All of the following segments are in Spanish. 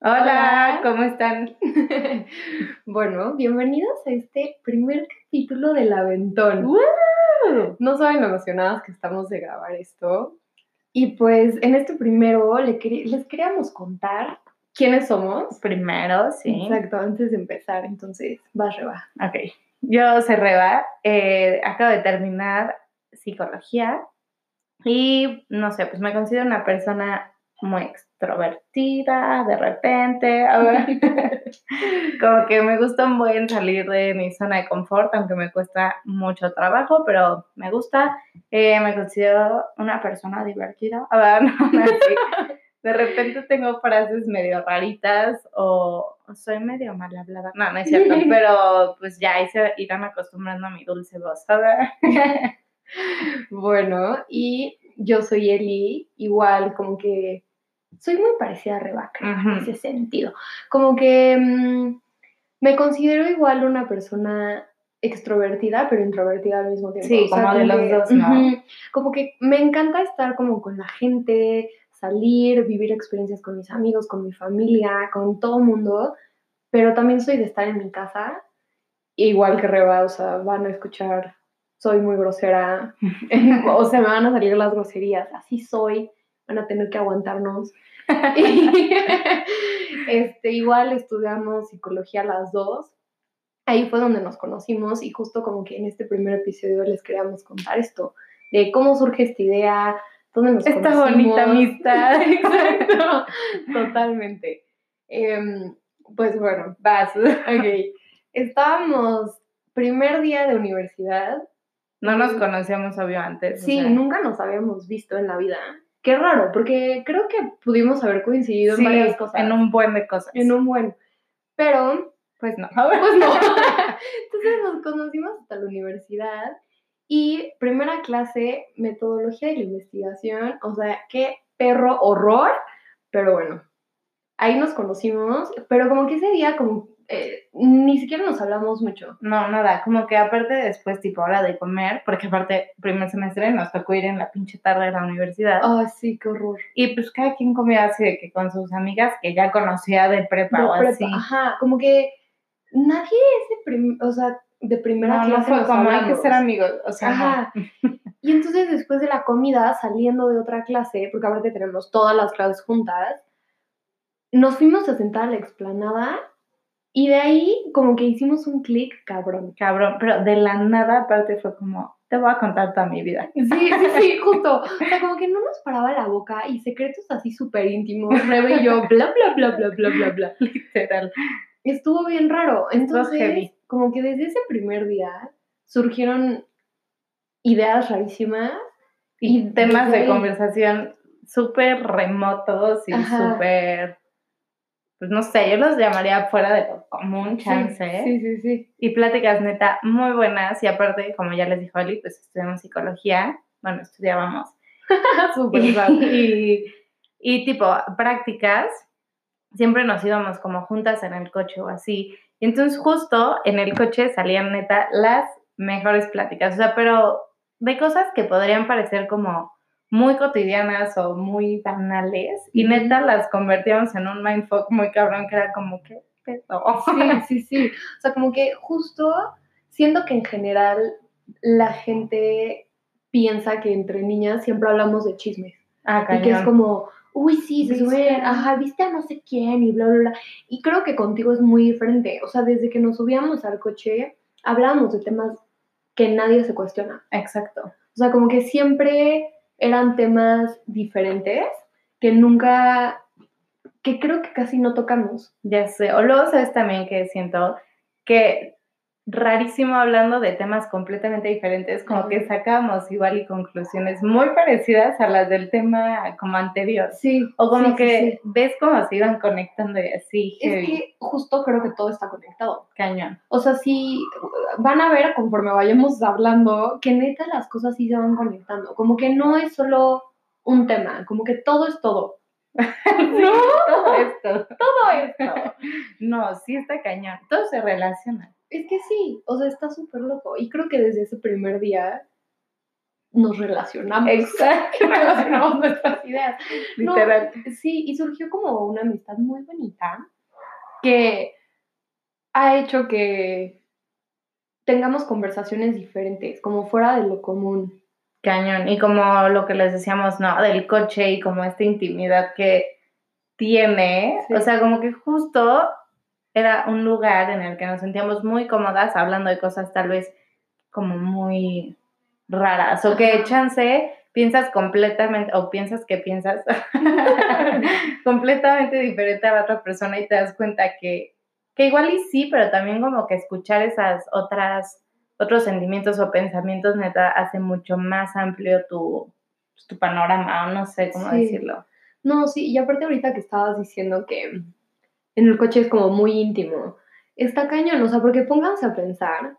Hola, ¿cómo están? bueno, bienvenidos a este primer capítulo del Aventón. No saben lo emocionadas que estamos de grabar esto. Y pues en este primero les queríamos contar quiénes somos. Primero, sí. Exacto, antes de empezar. Entonces, vas, Reba. Ok. Yo soy Reba. Eh, acabo de terminar psicología. Y no sé, pues me considero una persona muy extrovertida, de repente, como que me gusta un buen salir de mi zona de confort, aunque me cuesta mucho trabajo, pero me gusta, eh, me considero una persona divertida, a ver, no, de repente tengo frases medio raritas o soy medio mal hablada, no, no es cierto, pero pues ya ahí se irán acostumbrando a mi dulce voz, ver. bueno, y yo soy Eli, igual como que soy muy parecida a Rebaca en ese sentido. Como que mm, me considero igual una persona extrovertida, pero introvertida al mismo tiempo. Sí, como de los dos, ¿no? como que me encanta estar como con la gente, salir, vivir experiencias con mis amigos, con mi familia, con todo el mundo, pero también soy de estar en mi casa, igual que Reba, o sea, van a escuchar, soy muy grosera, o sea, me van a salir las groserías, así soy, van a tener que aguantarnos. este, igual estudiamos psicología las dos. Ahí fue donde nos conocimos y justo como que en este primer episodio les queríamos contar esto, de cómo surge esta idea, dónde nos Esta bonita amistad. Exacto, totalmente. Em, pues bueno, vas. Ok. Estábamos primer día de universidad. No nos conocíamos, obvio, antes. Sí, nunca nos habíamos visto en la vida. Qué raro, porque creo que pudimos haber coincidido en varias cosas. En un buen de cosas. En un buen. Pero, pues no. Pues no. Entonces nos conocimos hasta la universidad y primera clase, metodología de la investigación. O sea, qué perro horror. Pero bueno, ahí nos conocimos. Pero como que ese día, como eh, ni siquiera nos hablamos mucho. No, nada, como que aparte después, tipo, hora de comer, porque aparte, primer semestre nos tocó ir en la pinche tarde de la universidad. Ah, sí, qué horror. Y pues cada quien comía así de que con sus amigas que ya conocía de prepa o así. Ajá, como que nadie es de, o sea, de primera clase. No como hay que ser amigos, o sea. Ajá. Y entonces después de la comida, saliendo de otra clase, porque aparte tenemos todas las clases juntas, nos fuimos a sentar a la explanada y de ahí como que hicimos un clic cabrón. Cabrón, pero de la nada aparte fue como, te voy a contar toda mi vida. Sí, sí, sí, justo. O sea, como que no nos paraba la boca y secretos así súper íntimos, Rebe y yo, bla, bla, bla, bla, bla, bla, bla. Literal. Estuvo bien raro. Entonces, como que desde ese primer día surgieron ideas rarísimas. Y, temas de conversación súper remotos y súper pues no sé, yo los llamaría fuera de lo común, chance. Sí, sí, sí, Y pláticas neta muy buenas. Y aparte, como ya les dijo Ali, pues estudiamos psicología. Bueno, estudiábamos. Súper y, y tipo, prácticas. Siempre nos íbamos como juntas en el coche o así. Y entonces justo en el coche salían neta las mejores pláticas. O sea, pero de cosas que podrían parecer como muy cotidianas o muy banales y neta las convertíamos en un mindfuck muy cabrón que era como que Sí, sí, sí. O sea, como que justo siento que en general la gente piensa que entre niñas siempre hablamos de chismes. Ah, y que es como, uy, sí, se sube, ajá, viste a no sé quién y bla, bla, bla. Y creo que contigo es muy diferente. O sea, desde que nos subíamos al coche, hablamos de temas que nadie se cuestiona. Exacto. O sea, como que siempre eran temas diferentes que nunca, que creo que casi no tocamos. Ya sé, o luego sabes también que siento que rarísimo hablando de temas completamente diferentes, como que sacamos igual y conclusiones muy parecidas a las del tema como anterior. Sí. O como que ves cómo se iban conectando y así. Es que justo creo que todo está conectado. Cañón. O sea, sí, van a ver conforme vayamos hablando que neta las cosas sí se van conectando. Como que no es solo un tema, como que todo es todo. no, todo esto. Todo esto. no, sí está cañón. Todo se relaciona. Es que sí, o sea, está súper loco. Y creo que desde ese primer día nos relacionamos. Exacto. relacionamos nuestras ideas. No, Literal. sí, y surgió como una amistad muy bonita que ha hecho que tengamos conversaciones diferentes, como fuera de lo común. Cañón. Y como lo que les decíamos, ¿no? Del coche y como esta intimidad que tiene. Sí. O sea, como que justo era un lugar en el que nos sentíamos muy cómodas hablando de cosas tal vez como muy raras. O que chance piensas completamente, o piensas que piensas completamente diferente a la otra persona y te das cuenta que, que igual y sí, pero también como que escuchar esas otras, otros sentimientos o pensamientos neta hace mucho más amplio tu, pues, tu panorama, o no sé cómo Sí. decirlo. No, sí, y aparte ahorita que estabas diciendo que en el coche es como muy íntimo, está cañón, o sea, porque pónganse a pensar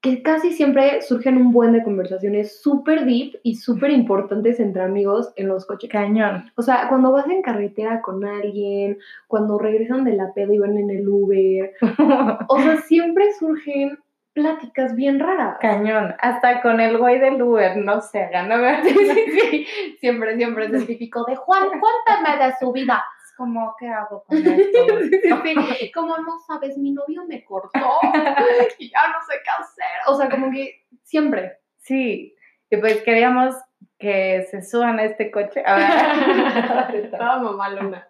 que casi siempre surgen un buen de conversaciones súper deep y súper importantes entre amigos en los coches. Cañón. O sea, cuando vas en carretera con alguien, cuando regresan de la peda y van en el Uber, o sea, siempre surgen pláticas bien raras. Cañón. Hasta con el güey del Uber, no ¿no? Sí, sí, sí. Siempre, siempre es el típico de Juan, cuéntame de su vida. Como, ¿qué hago con esto? Como no sabes, mi novio me cortó y ya no sé qué hacer. O sea, como que siempre. Sí, y pues queríamos que se suban a este coche. A ver. Estaba mamalona.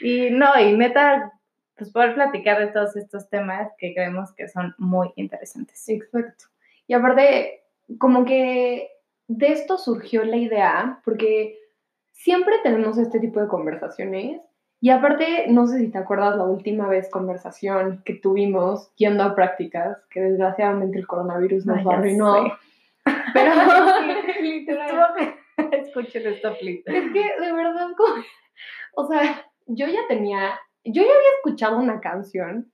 y no, y neta, pues poder platicar de todos estos temas que creemos que son muy interesantes. Exacto. Y aparte, como que de esto surgió la idea, porque siempre tenemos este tipo de conversaciones. Y aparte, no sé si te acuerdas la última vez conversación que tuvimos yendo a prácticas, que desgraciadamente el coronavirus nos arruinó. sé. Pero Estuvo- Escuchen esto, please. Es que de verdad, como- o sea, yo ya tenía, yo ya había escuchado una canción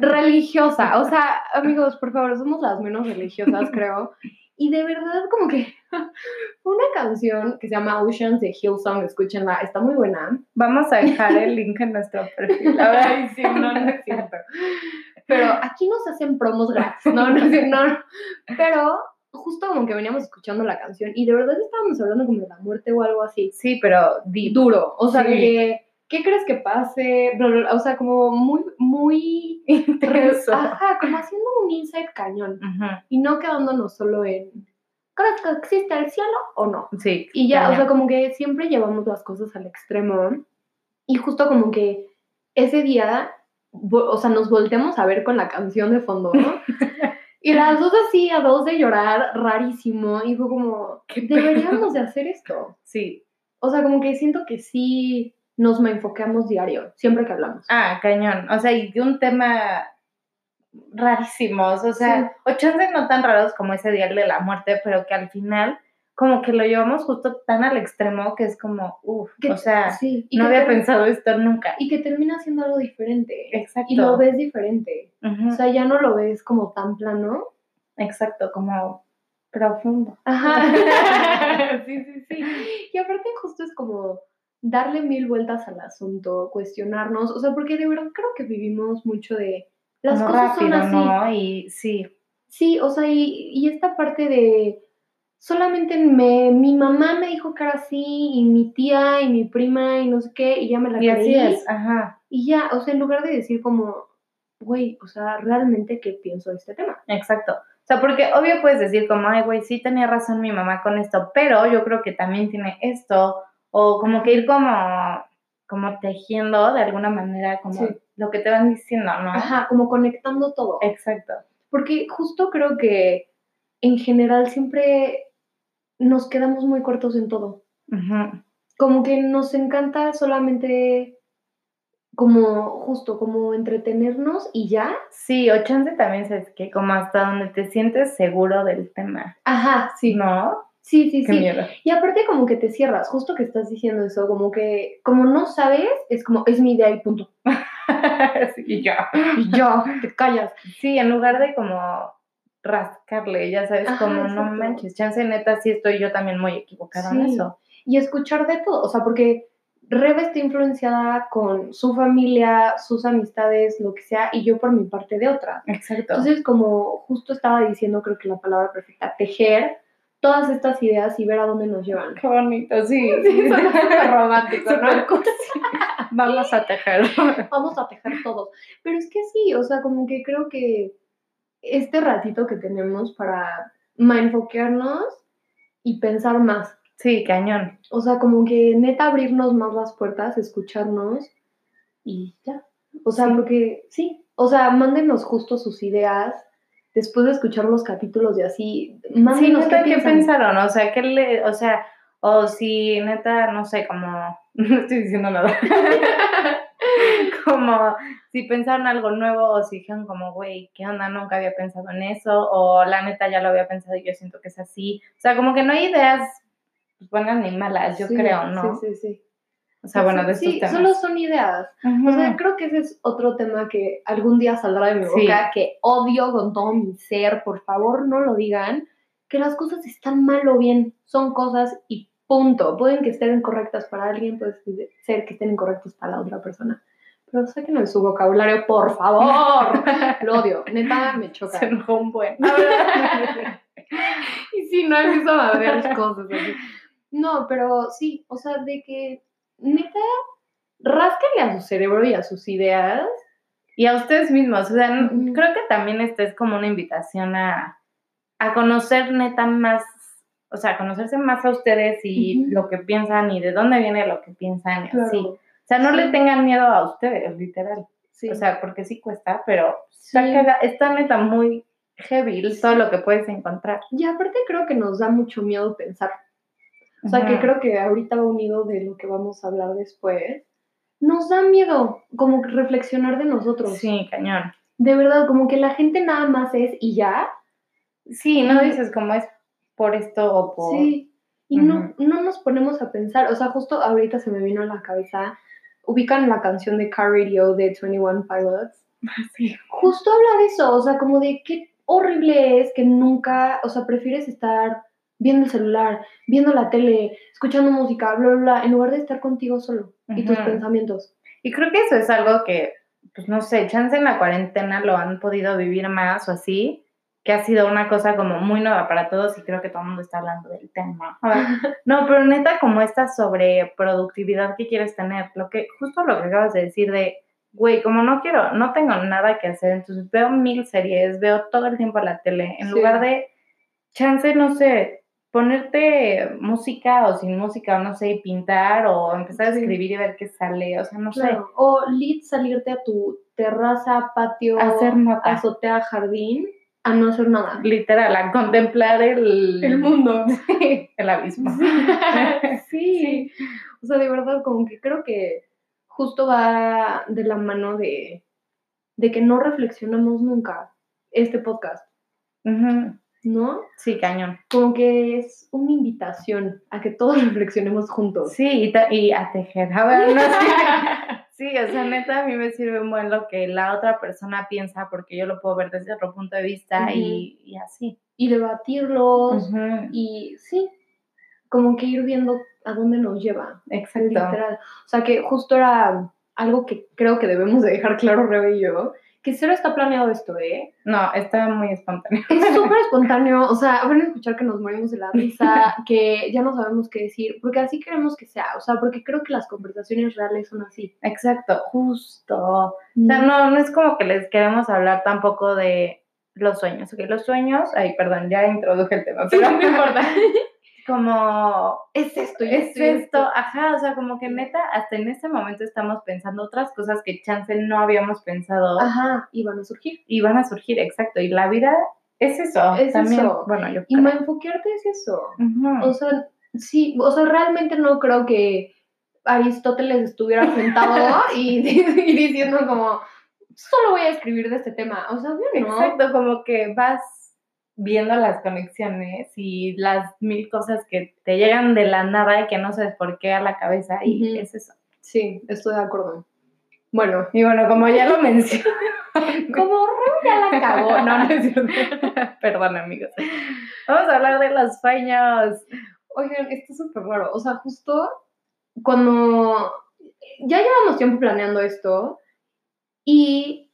religiosa. O sea, amigos, por favor, somos las menos religiosas, creo. Y de verdad, como que una canción que se llama Oceans de Hillsong, escúchenla, está muy buena. Vamos a dejar el link en nuestro perfil. A ver. Ay, sí, no, no es cierto. Pero aquí no se hacen promos gratis, no, no, es- no, no. Pero justo como que veníamos escuchando la canción y de verdad estábamos hablando como de la muerte o algo así. Sí, pero deep. duro. O sea, Sí. que, ¿qué crees que pase? Bla, bla, bla, O sea, como muy, muy. Intenso. Ajá, como haciendo un insight cañón. Ujú, Y no quedándonos solo en. ¿Crees que existe el cielo o no? Sí. Y ya, o sea, como que siempre llevamos las cosas al extremo. Y justo como que ese día, o sea, nos volteamos a ver con la canción de fondo. ¿no? Y las dos así, a dos de llorar, rarísimo. Y fue como, Qué deberíamos de hacer esto. Sí. O sea, como que siento que sí nos me enfoqueamos diario, siempre que hablamos. Ah, cañón. O sea, y de un tema rarísimos. O sea, o chance no tan raros como ese día de la muerte, pero que al final como que lo llevamos justo tan al extremo que es como, uff, o sea, sí, no había pensado esto nunca. Y que termina siendo algo diferente. Exacto. Y lo ves diferente. O sea, ya no lo ves como tan plano. Exacto, como profundo. Ajá. sí, sí, sí. Y aparte justo es como darle mil vueltas al asunto, cuestionarnos. O sea, porque de verdad creo que vivimos mucho de las Como cosas son así. ¿no? Y sí, Sí, o sea, y, y esta parte de solamente me, mi mamá me dijo que era así, y mi tía y mi prima y no sé qué, y ya me la y así creí. es, ajá, Y ya, o sea, en lugar de decir como, güey, o sea, realmente qué pienso de este tema. exacto. O sea, porque obvio puedes decir como, ay, güey, sí tenía razón mi mamá con esto, pero yo creo que también tiene esto, o como que ir como, como tejiendo de alguna manera como Sí. lo que te van diciendo, ¿no? Ajá, como conectando todo. Exacto. Porque justo creo que en general siempre nos quedamos muy cortos en todo. Como que nos encanta solamente como justo como entretenernos y ya. Sí, o chance también sabes que como hasta donde te sientes seguro del tema, Ajá, sí. ¿no? Sí, sí, Qué sí. Y aparte como que te cierras, justo que estás diciendo eso, como que como no sabes, es como es mi idea y punto. sí, y ya. Y ya, te callas. Sí, en lugar de como rascarle, ya sabes, Ajá, como no exacto. manches, chance neta, sí estoy yo también muy equivocada en eso. Y escuchar de todo, o sea, porque Rebe está influenciada con su familia, sus amistades, lo que sea, y yo por mi parte de otra. Exacto. Entonces, como justo estaba diciendo, creo que la palabra perfecta, tejer, todas estas ideas y ver a dónde nos llevan. Qué bonito, sí. Sí, romántico, ¿no? Vamos a tejer. Vamos a tejer todos. Pero es que sí, o sea, como que creo que este ratito que tenemos para enfocarnos y pensar más. Sí, cañón. O sea, como que neta abrirnos más las puertas, escucharnos y ya. O sea, Sí. porque sí, o sea, mándenos justo sus ideas después de escuchar los capítulos y así. Sí, Mándenos neta, qué ¿qué piensan. pensaron? O sea, ¿qué le, o sea, o si neta, no sé, como, no estoy diciendo nada. como si pensaron algo nuevo o si dijeron como, güey, ¿qué onda? Nunca había pensado en eso, o la neta ya lo había pensado y yo siento que es así. O sea, como que no hay ideas pues, buenas ni malas, yo Sí, creo, ¿no? Sí, sí, sí. O sea, bueno, de estos Sí, temas. solo son ideas. Ujú. O sea, creo que ese es otro tema que algún día saldrá de mi Sí. boca, que odio con todo mi ser. Por favor, no lo digan. Que las cosas están mal o bien. Son cosas y punto. Pueden que estén incorrectas para alguien, puede ser que estén incorrectas para la otra persona. Pero sáquenlo de su vocabulario, por favor. lo odio. Neta, me choca. Se enojó un buen. y sí, no empiezo a ver cosas así. No, pero sí, o sea, de que neta, rásquenle a su cerebro y a sus ideas. Y a ustedes mismos, o sea, creo que también esta es como una invitación a, a conocer neta más, o sea, a conocerse más a ustedes y lo que piensan y de dónde viene lo que piensan y Claro. así. O sea, no Sí. le tengan miedo a ustedes, literal. Sí. O sea, porque sí cuesta, pero está, Sí. está neta muy heavy todo lo que puedes encontrar. y aparte creo que nos da mucho miedo pensar. O sea, que creo que ahorita va unido de lo que vamos a hablar después. Nos da miedo como reflexionar de nosotros. Sí, cañón. De verdad, como que la gente nada más es y ya. Sí, no dices como es por esto o por... Sí. Y no, no nos ponemos a pensar. O sea, justo ahorita se me vino a la cabeza. Ubican la canción de Car Radio de 21 Pilots. Sí. Justo habla de eso. O sea, como de qué horrible es que nunca. O sea, prefieres estar viendo el celular, viendo la tele, escuchando música, bla, bla, bla, en lugar de estar contigo solo y tus pensamientos. Y creo que eso es algo que, pues no sé, chance en la cuarentena lo han podido vivir más o así, que ha sido una cosa como muy nueva para todos y creo que todo el mundo está hablando del tema. No, pero neta como esta sobreproductividad que quieres tener, lo que, justo lo que acabas de decir de, güey, como no quiero, no tengo nada que hacer, entonces veo mil series, veo todo el tiempo la tele, en Sí. lugar de, chance, no sé, ponerte música o sin música, o no sé, pintar o empezar a Sí. escribir y ver qué sale, o sea, no sé. O lit salirte a tu terraza, patio, Hacer nota. azotea, jardín, a no hacer nada. Literal, a contemplar el, El mundo. el abismo. sí. O sea, de verdad, como que creo que justo va de la mano de, de que no reflexionamos nunca este podcast, Ujú. ¿No? Sí, cañón. Como que es una invitación a que todos reflexionemos juntos. Sí, y, y a tejer. A ver, no. Sí, o sea, neta, a mí me sirve buen lo que la otra persona piensa, porque yo lo puedo ver desde otro punto de vista y, y así. Y debatirlos. Y sí, como que ir viendo a dónde nos lleva. Exacto. Literal. O sea, que justo era algo que creo que debemos de dejar claro, Rebe y yo, que cero está planeado esto, ¿eh? No, está muy espontáneo. Es súper espontáneo, o sea, van a escuchar que nos morimos de la risa, que ya no sabemos qué decir, porque así queremos que sea, o sea, porque creo que las conversaciones reales son así. Exacto, justo. O sea, no, no es como que les queremos hablar tampoco de los sueños. Ok, los sueños, ay, perdón, ya introduje el tema, pero no importa. como Es esto, y es esto, y esto, ajá, o sea, como que neta, hasta en este momento estamos pensando otras cosas que chance no habíamos pensado Ajá, y van a surgir. y van a surgir, exacto. Y la vida es eso, Es también. eso. Bueno, yo Y creo. enfoquearte es eso. O sea, sí, o sea, realmente no creo que Aristóteles estuviera sentado y, y diciendo como, solo voy a escribir de este tema. O sea, obvio no. Exacto, como que vas viendo las conexiones y las mil cosas que te llegan de la nada y que no sabes por qué a la cabeza y es eso. Sí, estoy de acuerdo. Bueno, Y bueno, como ya lo mencioné, como ya la cagó, no, no es cierto. perdón amigos, vamos a hablar de los sueños. Oigan, esto es súper raro. O sea, justo cuando ya llevamos tiempo planeando esto y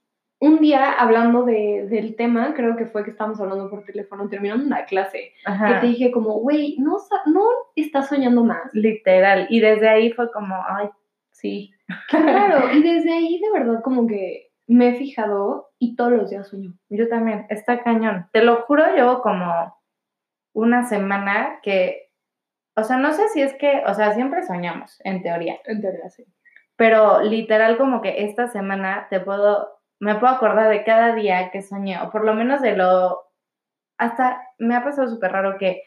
un día hablando de, del tema, creo que fue que estábamos hablando por teléfono, terminando una clase, que Ajá. te dije como, güey, no, no estás soñando más. Literal. Y desde ahí fue como, ay, sí. Claro, y desde ahí de verdad como que me he fijado y todos los días sueño. Yo también, está cañón. Te lo juro, llevo como una semana que, o sea, no sé si es que, o sea, siempre soñamos, en teoría, En teoría, sí. pero literal como que esta semana te puedo, me puedo acordar de cada día que soñé, o por lo menos de lo, hasta me ha pasado súper raro que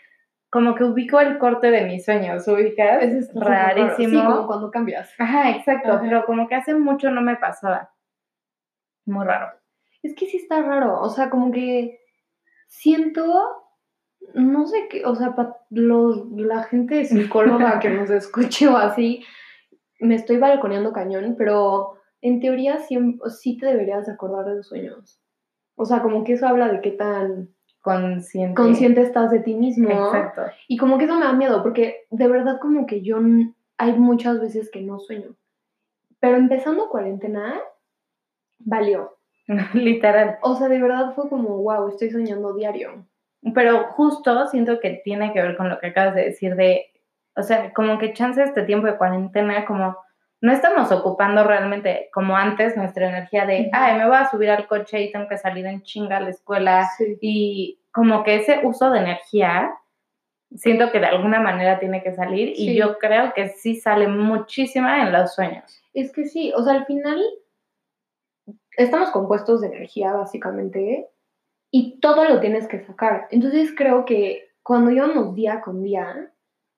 como que ubico el corte de mis sueños, ubicas, Eso raro. rarísimo. Sí, como cuando cambias. Ajá, exacto, Ajá. pero como que hace mucho no me pasaba. Muy raro. Es que sí está raro, o sea, como que siento, no sé qué, o sea, para los, la gente psicóloga que nos escuche o así, me estoy balconeando cañón, pero en teoría sí, sí te deberías de acordar de los sueños. O sea, como que eso habla de qué tan Consciente. consciente estás de ti mismo. Exacto. Y como que eso me da miedo, porque de verdad como que yo hay muchas veces que no sueño. Pero empezando cuarentena, valió. Literal. O sea, de verdad fue como, wow, estoy soñando diario. Pero justo siento que tiene que ver con lo que acabas de decir de, o sea, como que chance este tiempo de cuarentena, como no estamos ocupando realmente como antes nuestra energía de, ay, me voy a subir al coche y tengo que salir en chinga a la escuela. Sí. Y como que ese uso de energía, siento que de alguna manera tiene que salir y Sí. yo creo que sí sale muchísima en los sueños. Es que sí, o sea, al final estamos compuestos de energía, básicamente, y todo lo tienes que sacar. Entonces creo que cuando íbamos día con día,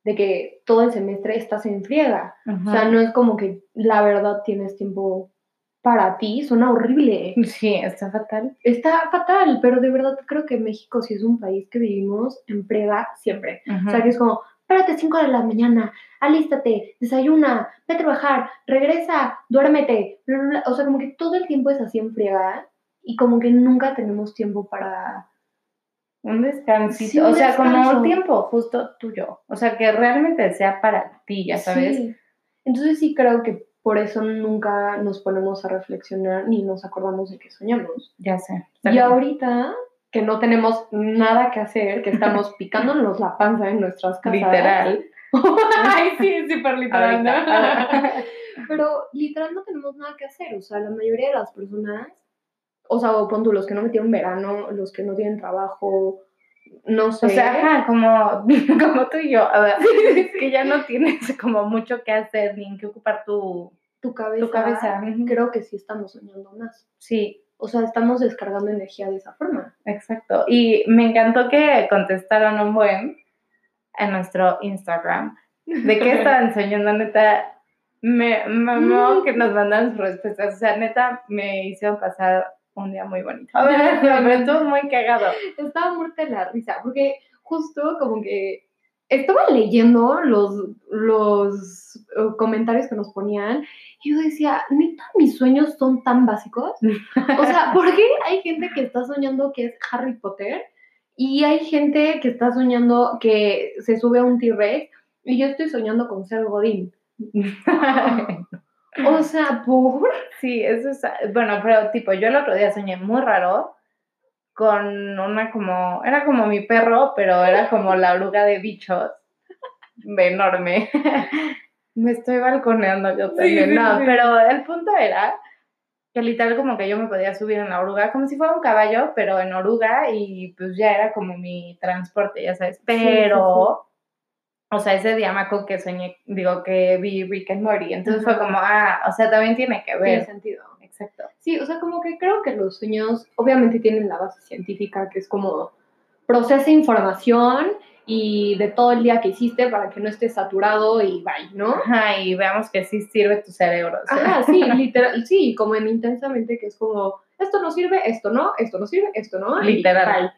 de que todo el semestre estás en friega. O sea, no es como que la verdad tienes tiempo para ti, suena horrible. Sí, está fatal. Está fatal, pero de verdad creo que México sí es un país que vivimos en frega siempre. O sea, que es como, espérate 5 de la mañana, alístate, desayuna, ve a trabajar, regresa, duérmete. bla, bla, bla. O sea, como que todo el tiempo es así en friega y como que nunca tenemos tiempo para... Un descansito, Sí, un o sea, como descanso. un tiempo justo tuyo, o sea, que realmente sea para ti, ya sabes. Sí. Entonces sí creo que por eso nunca nos ponemos a reflexionar ni nos acordamos de que soñamos. Ya sé. Y ahorita que no tenemos nada que hacer, que estamos picándonos la panza en nuestras casas. literal. Ay, sí, súper literal. ¿no? Pero literal no tenemos nada que hacer. O sea, la mayoría de las personas, o sea, o pon tú, los que no metieron verano, los que no tienen trabajo, no sé. O sea, ajá, como, como tú y yo, a ver, que ya no tienes como mucho que hacer ni en qué ocupar tu, tu cabeza, tu cabeza. Creo que sí estamos soñando más. Sí, O sea, estamos descargando energía de esa forma. exacto. Y me encantó que contestaron un buen en nuestro Instagram. ¿De qué estaban soñando, neta? Me mamó que nos mandaran sus respuestas. O sea, neta, me hicieron pasar un día muy bonito. A ver, pero estuvo muy cagado. Estaba muerta de la risa, porque justo como que estaba leyendo los, los eh, comentarios que nos ponían y yo decía, neta, mis sueños son tan básicos. O sea, ¿por qué hay gente que está soñando que es Harry Potter y hay gente que está soñando que se sube a un T-Rex y yo estoy soñando con ser Godín? O sea, ¿por? Sí, eso es, bueno, pero tipo, yo el otro día soñé muy raro con una como, era como mi perro, pero era como la oruga de bichos, enorme. Me estoy balconeando yo también, sí, no, sí. pero el punto era que literal como que yo me podía subir en la oruga, como si fuera un caballo, pero en oruga y pues ya era como mi transporte, ya sabes, pero... O sea, ese día me acuerdo que soñé, digo, que vi Rick and Morty, entonces fue Ajá. como, ah, o sea, también tiene que Tiene ver. sentido. Exacto. Sí, o sea, como que creo que los sueños obviamente tienen la base científica, que es como procesa información y de todo el día que hiciste para que no estés saturado y bye, ¿no? Ajá, y veamos que sí sirve tu cerebro. o sea. Ajá, sí, literal, sí, como en intensamente, que es como, esto no sirve, esto no, esto no sirve, esto no. y Literal. bye.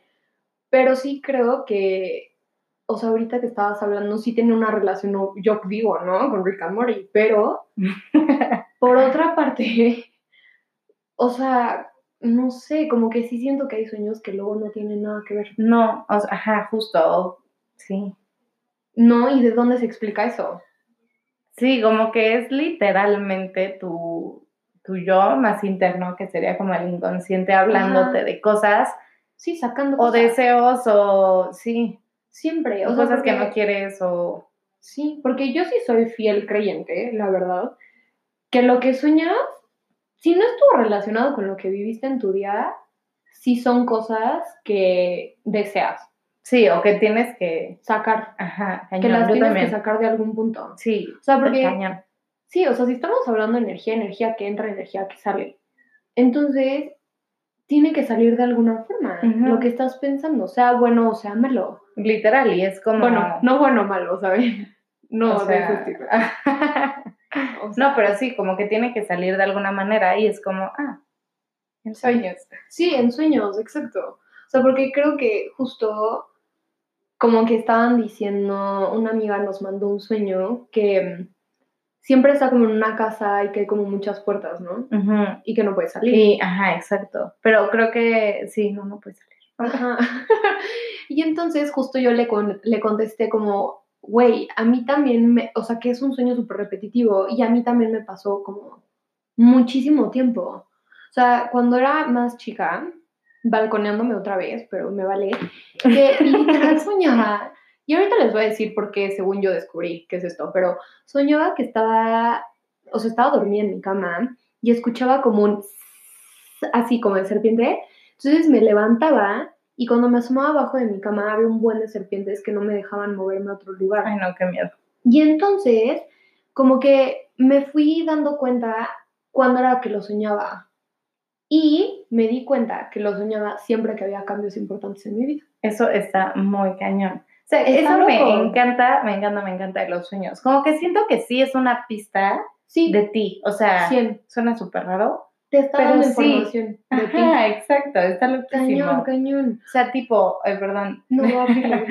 Pero sí creo que, o sea, ahorita que estabas hablando, sí tiene una relación, yo digo, ¿no? Con Rick and Morty, pero por otra parte, o sea, no sé, como que sí siento que hay sueños que luego no tienen nada que ver. No, o sea, ajá, justo, sí. No, ¿y de dónde se explica eso? Sí, como que es literalmente tu, tu yo más interno, que sería como el inconsciente hablándote Ajá. de cosas Sí, sacando o cosas. deseos o sí, Siempre. o O sea, cosas que no quieres o Sí, porque yo sí soy fiel creyente, la verdad, que lo que sueñas, si no estuvo relacionado con lo que viviste en tu día, sí son cosas que deseas sí, o que tienes que, sacar, ajá, que las tienes también. que sacar de algún punto. Sí, O sea, porque cañón. Sí, o sea, si estamos hablando de energía, energía que entra, energía que sale. Entonces, tiene que salir de alguna forma lo que estás pensando, sea bueno o sea malo. Literal, y es como... Bueno, no bueno o malo, ¿sabes? No, o de sea, ese tipo. O sea, no, pero sí, como que tiene que salir de alguna manera y es como, ah, en sueños. Sí, en sueños, exacto. O sea, porque creo que justo como que estaban diciendo, una amiga nos mandó un sueño que mm, siempre está como en una casa y que hay como muchas puertas, ¿no? Ujú. Y que no puede salir. Y, ajá, exacto. Pero creo que sí, no, no puede salir. Ajá. y entonces justo yo le, con- le contesté como, güey, a mí también me, o sea, que es un sueño súper repetitivo y a mí también me pasó como muchísimo tiempo. O sea, cuando era más chica, balconeándome otra vez, pero me vale, que literal soñaba. Y ahorita les voy a decir por qué, según yo descubrí qué es esto, pero soñaba que estaba, o sea, estaba dormida en mi cama y escuchaba como un así como de serpiente. Entonces me levantaba y cuando me asomaba abajo de mi cama había un buen de serpientes que no me dejaban moverme a otro lugar. Ay, no, qué miedo. Y entonces, como que me fui dando cuenta cuándo era que lo soñaba. Y me di cuenta que lo soñaba siempre que había cambios importantes en mi vida. Eso está muy cañón. Sea, eso me encanta, me encanta, me encanta de los sueños. Como que siento que sí es una pista Sí, de ti. O sea, 100. suena súper raro. Te está pero dando sí. información de ti. Ajá, exacto, está loquísimo. Cañón, cañón. O sea, tipo, eh, perdón. No.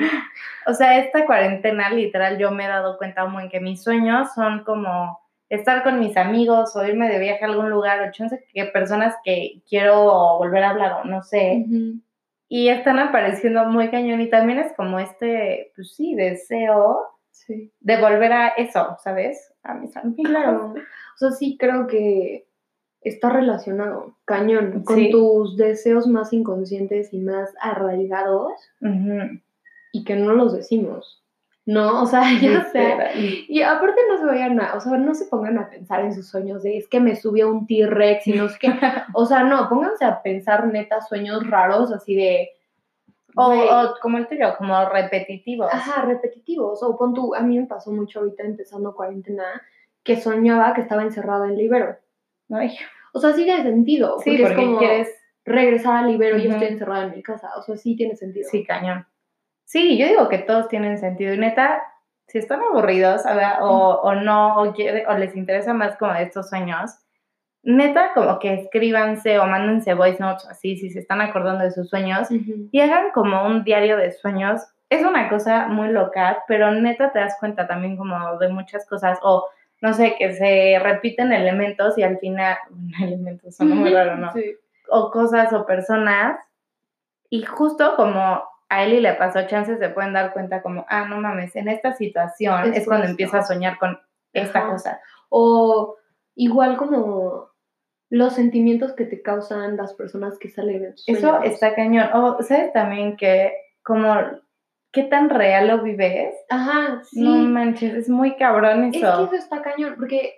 O sea, esta cuarentena, literal, yo me he dado cuenta muy en que mis sueños son como estar con mis amigos o irme de viaje a algún lugar o chance que personas que quiero volver a hablar o no sé. Ujú. Y están apareciendo muy cañón y también es como este, pues sí, deseo Sí. de volver a eso, ¿sabes? A mis amigos. Claro. O sea, sí creo que está relacionado, cañón, con Sí. tus deseos más inconscientes y más arraigados y que no los decimos. No, o sea, ya sé. Y aparte no se vayan a, o sea, no se pongan a pensar en sus sueños de es que me subió un T-Rex y no sé qué. O sea, no, pónganse a pensar neta sueños raros así de... O, o como el tuyo, como repetitivos. Ajá, repetitivos. O pon tú, a mí me pasó mucho ahorita empezando cuarentena que soñaba que estaba encerrada en Libero. Ay, O sea, sí tiene sentido. sí, porque, porque es como quieres regresar al Libero y Ujú. estoy encerrada en mi casa. O sea, sí tiene sentido. Sí, cañón. Sí, yo digo que todos tienen sentido. Y neta, si están aburridos o, o no, o, quiere- o les interesa más como estos sueños, neta, como que escríbanse o mándense voice notes así, si se están acordando de sus sueños, y hagan como un diario de sueños. Es una cosa muy loca, pero neta te das cuenta también como de muchas cosas, o no sé, que se repiten elementos y al final, elementos son muy raro, ¿no? Sí. o cosas o personas y justo como a Eli le pasó chances se pueden dar cuenta como, ah, no mames, en esta situación Es es, cuando esto. empieza a soñar con esta Ajá. cosa. O igual como los sentimientos que te causan las personas que salen en tus Eso sueños. está cañón. O sabes también que como qué tan real lo vives. Ajá, sí. No manches, es muy cabrón es que eso. eso está cañón, porque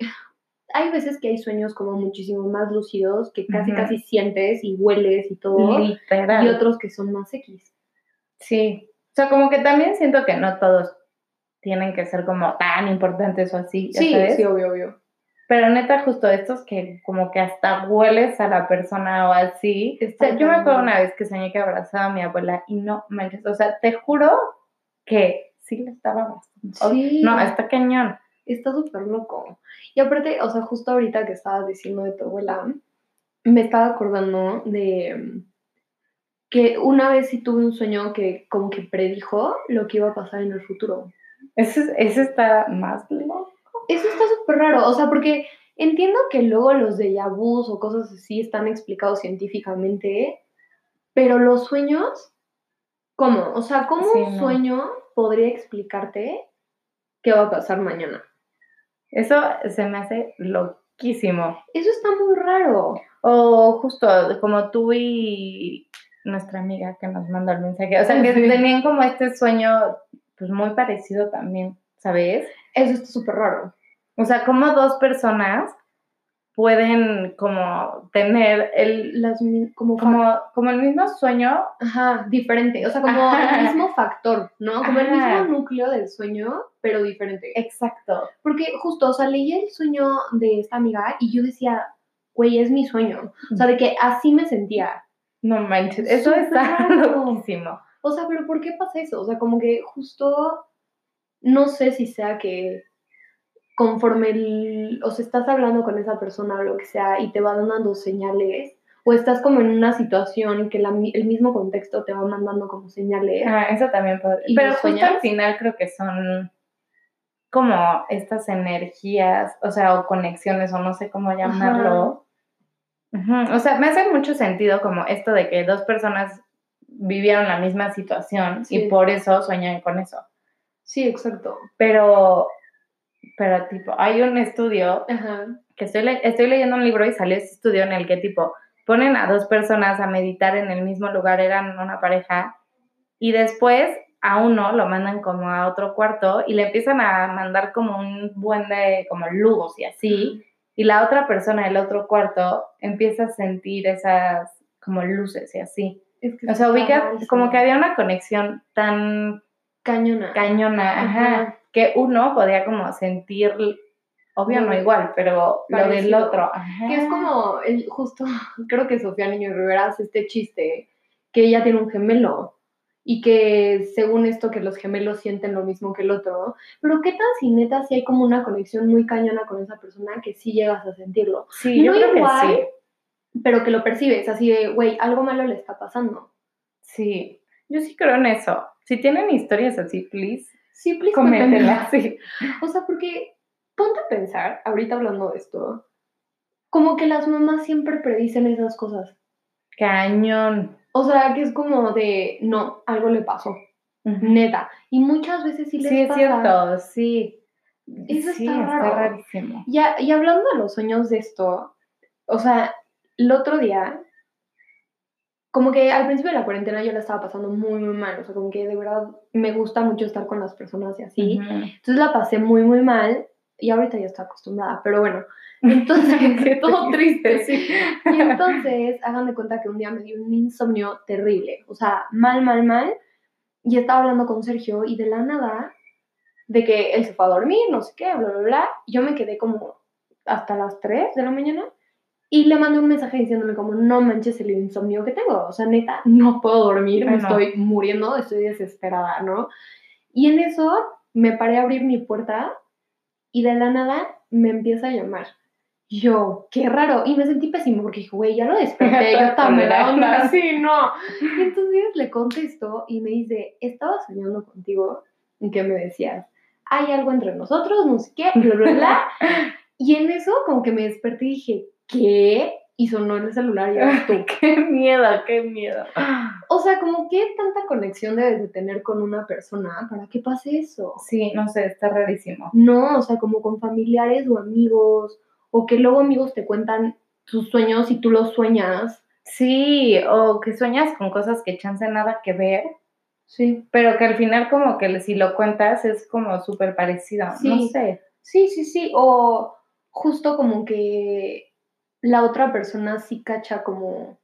hay veces que hay sueños como muchísimo más lúcidos, que casi casi sientes y hueles y todo, Literal. y otros que son más X. Sí. O sea, como que también siento que no todos tienen que ser como tan importantes o así, Sí, sabes. sí, obvio, obvio. Pero neta, justo estos que como que hasta hueles a la persona o así. O sea, yo me acuerdo una vez que soñé que abrazaba a mi abuela y no manches. O sea, te juro que sí le estaba abrazando. Sí. No, está cañón. Está súper loco. Y aparte, o sea, justo ahorita que estabas diciendo de tu abuela, me estaba acordando de que una vez sí tuve un sueño que como que predijo lo que iba a pasar en el futuro. Ese, es- ese está más loco. Eso está súper raro, o sea, porque entiendo que luego los de vus o cosas así están explicados científicamente, pero los sueños, ¿cómo? O sea, ¿cómo Sí, un no. sueño podría explicarte qué va a pasar mañana? Eso se me hace loquísimo. Loquísimo. Eso está muy raro. O justo como tú y nuestra amiga que nos mandó el mensaje. O sea, que Sí. tenían como este sueño, pues muy parecido también, ¿sabes? Eso está súper raro. O sea, como dos personas pueden como tener el, Las, como, como, como el mismo sueño, Ajá, diferente. O sea, como Ajá. el mismo factor, ¿no? Como el mismo núcleo del sueño, pero diferente. exacto. Porque justo, o sea, leí el sueño de esta amiga y yo decía, güey, es mi sueño. O sea, de que así me sentía. No manches, eso está raro. loquísimo. O sea, pero ¿por qué pasa eso? O sea, como que justo, no sé si sea que conforme el, o sea, estás hablando con esa persona o lo que sea y te va dando señales, o estás como en una situación que la el mismo contexto te va mandando como señales. Ah, eso también. ¿Y Pero justo al sueñas? final creo que son como estas energías, o sea, o conexiones, o no sé cómo llamarlo. Ujú, O sea, me hace mucho sentido como esto de que dos personas vivieron la misma situación Sí. y por eso sueñan con eso. Sí, exacto. Pero, pero tipo, hay un estudio Ajá. que estoy, le- estoy leyendo un libro y salió ese estudio en el que tipo ponen a dos personas a meditar en el mismo lugar, eran una pareja, y después a uno lo mandan como a otro cuarto y le empiezan a mandar como un buen de como luz y así, y la otra persona del otro cuarto empieza a sentir esas como luces y así. Es que O sea, rarísimo. como que había una conexión tan cañona. cañona, ajá, Ajá. que uno podía como sentir, obvio no igual, pero lo del otro, ajá. Que es como, el, justo, creo que Sofía Niño Rivera hace este chiste, que ella tiene un gemelo y que según esto que los gemelos sienten lo mismo que el otro, pero qué tan si neta si hay como una conexión muy cañona con esa persona que sí llegas a sentirlo, Sí, yo no creo igual. que sí. pero que lo percibes así de, güey, algo malo le está pasando. Sí, yo sí creo en eso. Si tienen historias así, please, Sí, please, coméntenlas. Sí. O sea, porque ponte a pensar, ahorita hablando de esto, como que las mamás siempre predicen esas cosas. Cañón. O sea, que es como de, no, algo le pasó, Ujú. neta. Y muchas veces sí les Sí, es pasa. cierto, sí. Eso sí, está raro. rarísimo. Y, a- y hablando de los sueños de esto, o sea, el otro día, como que al principio de la cuarentena yo la estaba pasando muy, muy mal. O sea, como que de verdad me gusta mucho estar con las personas y así. Ujú. Entonces la pasé muy, muy mal. Y ahorita ya estoy acostumbrada, pero bueno. Entonces, todo triste. Sí. Y entonces, hagan de cuenta que un día me dio un insomnio terrible, o sea, mal, mal, mal. Y estaba hablando con Sergio y de la nada, de que él se fue a dormir, no sé qué, bla, bla, bla. y Yo me quedé como hasta las 3 de la mañana y le mandé un mensaje diciéndole como, no manches el insomnio que tengo, o sea, neta, no puedo dormir, me no. estoy muriendo, estoy desesperada, ¿no? Y en eso me paré a abrir mi puerta y de la nada me empieza a llamar. Yo, qué raro. Y me sentí pésimo porque dije, güey, ya lo desperté, yo también. la onda, Sí, no. Entonces le contesto y me dice, estaba soñando contigo y que me decías, hay algo entre nosotros, no sé qué, bla, bla, bla. Y en eso como que me desperté y dije, ¿qué? Y sonó el celular y tú. Qué miedo, qué miedo. O sea, como qué tanta conexión debes de tener con una persona para que pase eso. Sí, no sé, está rarísimo. No, o sea, como con familiares o amigos, o que luego amigos te cuentan sus sueños y tú los sueñas. Sí, o que sueñas con cosas que chance nada que ver, Sí. pero que al final como que si lo cuentas es como súper parecido, no Sí. sé. Sí, sí, sí. O justo como que la otra persona sí cacha como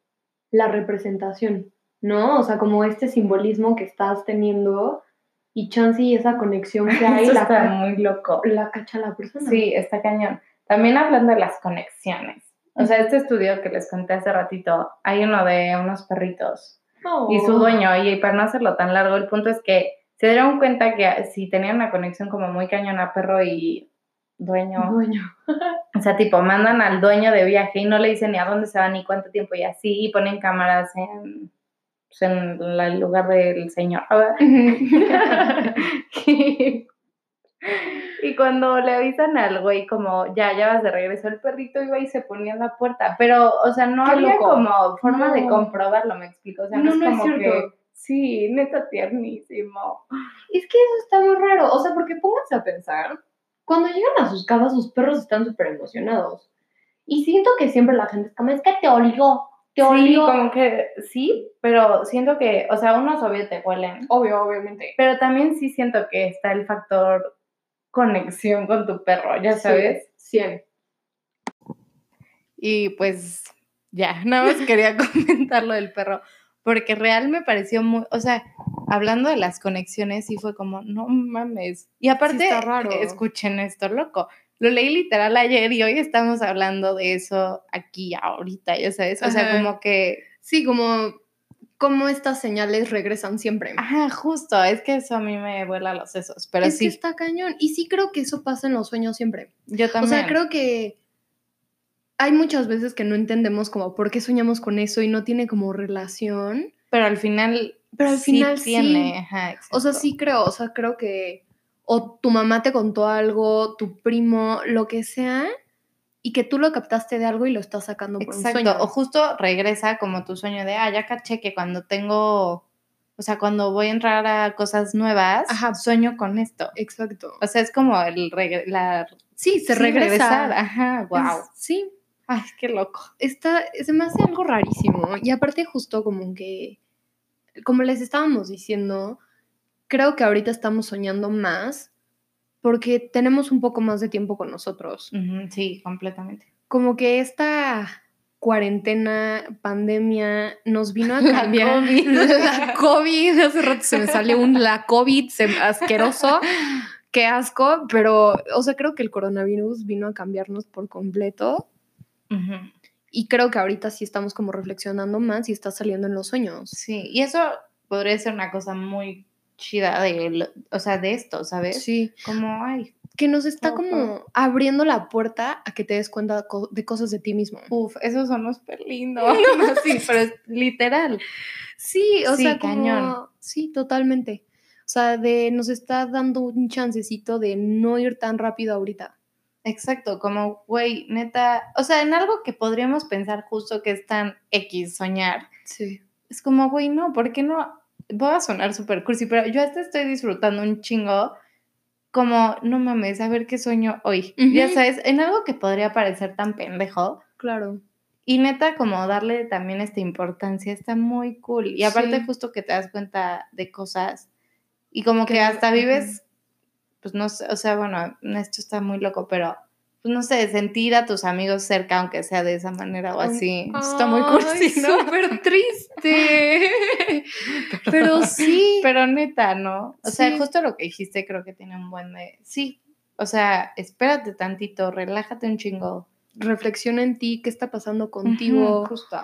la representación, ¿no? O sea, como este simbolismo que estás teniendo y chance y esa conexión que hay Eso la, está muy loco. la cacha la persona. Sí, está cañón. También hablando de las conexiones. O sea, este estudio que les conté hace ratito, hay uno de unos perritos y su Oh. dueño, y para no hacerlo tan largo, el punto es que se dieron cuenta que si tenían una conexión como muy cañona perro y dueño, Dueño. o sea, tipo, mandan al dueño de viaje y no le dicen ni a dónde se va ni cuánto tiempo y así, y ponen cámaras en, pues, en la- el lugar del señor. y, y cuando le avisan al güey como, ya, ya vas de regreso, el perrito iba y se ponía en la puerta, pero, o sea, no había loco. como forma de comprobarlo, me explico, o sea, no, No, es no como cierto. que, sí, neta tiernísimo. Es que eso está muy raro. O sea, porque pónganse a pensar, cuando llegan a sus casas, sus perros están súper emocionados. Y siento que siempre la gente es como, es que te olió, te Sí, olió. como que sí, pero siento que, o sea, unos obvio te huelen, Obvio, obviamente. pero también sí siento que está el factor conexión con tu perro, ya sabes. Sí, 100. Y pues ya, nada más quería comentar lo del perro, porque real me pareció muy, o sea, hablando de las conexiones, sí fue como, no mames. Y aparte, está raro. escuchen esto, loco. Lo leí literal ayer y hoy estamos hablando de eso aquí, ahorita, ya sabes. O sea, Ajá. como que, Sí, como, como estas señales regresan siempre. ajá, justo, es que eso a mí me vuela los sesos, pero es sí, que está cañón. Y sí creo que eso pasa en los sueños siempre. yo también. O sea, creo que hay muchas veces que no entendemos como por qué soñamos con eso y no tiene como relación. Pero al final, Pero al sí final sí. tiene, ajá, O sea, sí creo, o sea, creo que o tu mamá te contó algo, tu primo, lo que sea, y que tú lo captaste de algo y lo estás sacando por un Exacto, sueño. o justo regresa como tu sueño de, ah, ya caché que cuando tengo, o sea, cuando voy a entrar a cosas nuevas, Ajá. sueño con esto. Exacto. O sea, es como el la Sí, se sí, regresa. regresar, Ajá, wow. Es- sí, Ay, qué loco. está, se me hace algo rarísimo. Y aparte justo como que, como les estábamos diciendo, creo que ahorita estamos soñando más porque tenemos un poco más de tiempo con nosotros. Sí, completamente. Como que esta cuarentena, pandemia, nos vino a La cambiar. COVID. La COVID, hace rato se me salió un la COVID se- asqueroso. Qué asco, pero, o sea, creo que el coronavirus vino a cambiarnos por completo. Y creo que ahorita sí estamos como reflexionando más y está saliendo en los sueños. Sí, y eso podría ser una cosa muy chida de, lo- o sea, de esto, ¿sabes? Sí. Como, ay, Que nos está como abriendo la puerta a que te des cuenta de cosas de ti mismo. uf, eso son súper lindo. sí, pero es literal. Sí, o Sí, sea, como- cañón. Sí, totalmente. O sea, de nos está dando un chancecito de no ir tan rápido ahorita. Exacto, como, güey, neta, o sea, en algo que podríamos pensar justo que es tan X soñar, Sí. es como, güey, no, ¿por qué no? Voy a sonar súper cursi, pero yo hasta estoy disfrutando un chingo, como, no mames, a ver qué sueño hoy. Ya sabes, en algo que podría parecer tan pendejo, Claro. y neta, como darle también esta importancia, está muy cool. Y aparte, Sí. justo que te das cuenta de cosas, y como que Que- hasta vives pues no sé, o sea, bueno, esto está muy loco, pero pues no sé, sentir a tus amigos cerca, aunque sea de esa manera o Ay, así. está muy cursi, ¿no? Súper triste. Pero sí. Pero neta, ¿no? O sea, justo lo que dijiste creo que tiene un buen de... Sí, o sea, espérate tantito, relájate un chingo. Reflexiona en ti, qué está pasando contigo, justo.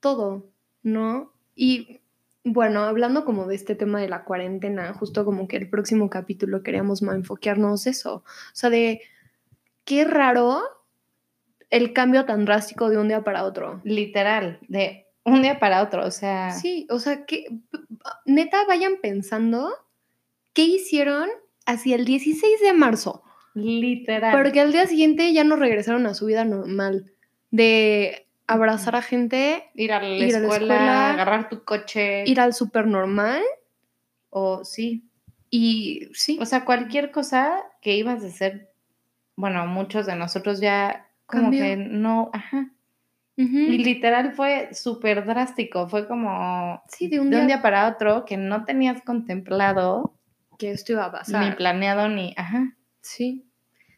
todo, ¿no? Y bueno, hablando como de este tema de la cuarentena, justo como que el próximo capítulo queríamos más enfocarnos eso. O sea, de qué raro el cambio tan drástico de un día para otro. Literal, de un día para otro, o sea... Sí, o sea, que neta vayan pensando qué hicieron hacia el 16 de marzo. Literal. Porque al día siguiente ya no regresaron a su vida normal. De abrazar a gente, Ir a la, ir a la escuela, agarrar tu coche. ir al súper normal. O sí, Y sí, O sea, cualquier cosa que ibas a hacer, bueno, muchos de nosotros ya como Cambió. que no, ajá. Y literal fue súper drástico, fue como sí, de un de día, un día para otro que no tenías contemplado, que esto iba a pasar. ni planeado, ni, ajá. Sí.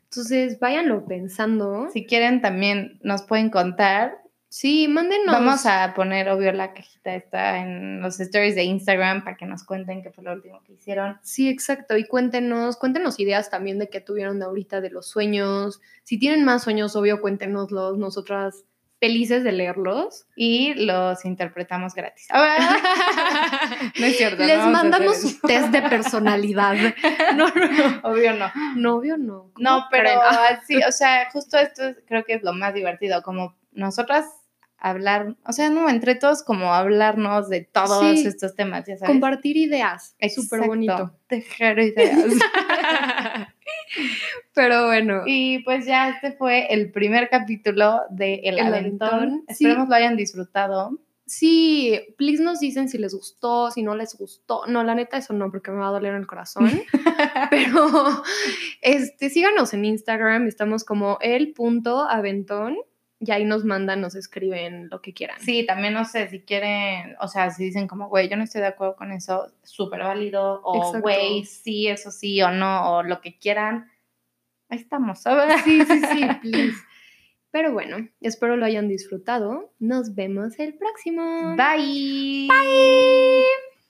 Entonces, váyanlo pensando. Si quieren también nos pueden contar. Sí, mándenos. Vamos a poner, obvio, la cajita esta en los stories de Instagram para que nos cuenten qué fue lo último que hicieron. Sí, exacto. Y cuéntenos, cuéntenos ideas también de qué tuvieron de ahorita de los sueños. Si tienen más sueños, obvio, cuéntenoslos. Nosotras felices de leerlos. Y los interpretamos gratis. no es cierto. no Les mandamos su test de personalidad. No, no, no. Obvio no. No. ¿Cómo No, pero creen? Así, o sea, justo esto es- creo que es lo más divertido, como nosotras hablar, o sea, no, entre todos como hablarnos de todos Sí. estos temas, ya sabes. compartir ideas. Es súper bonito. Tejer ideas. pero bueno. y pues ya este fue el primer capítulo de El, El Aventón. Aventón, sí. Esperemos lo hayan disfrutado. Sí, please nos dicen si les gustó, si no les gustó. No, la neta, eso no, porque me va a doler el corazón. Pero este, síganos en Instagram, estamos como el punto aventón Y ahí nos mandan, nos escriben lo que quieran. Sí, también no sé si quieren, o sea, si dicen como, güey, yo no estoy de acuerdo con eso, súper válido, o güey, sí, eso sí, o no, o lo que quieran. Ahí estamos, ¿sabes? Sí, sí, sí, please. Pero bueno, espero lo hayan disfrutado. Nos vemos el próximo. Bye. Bye.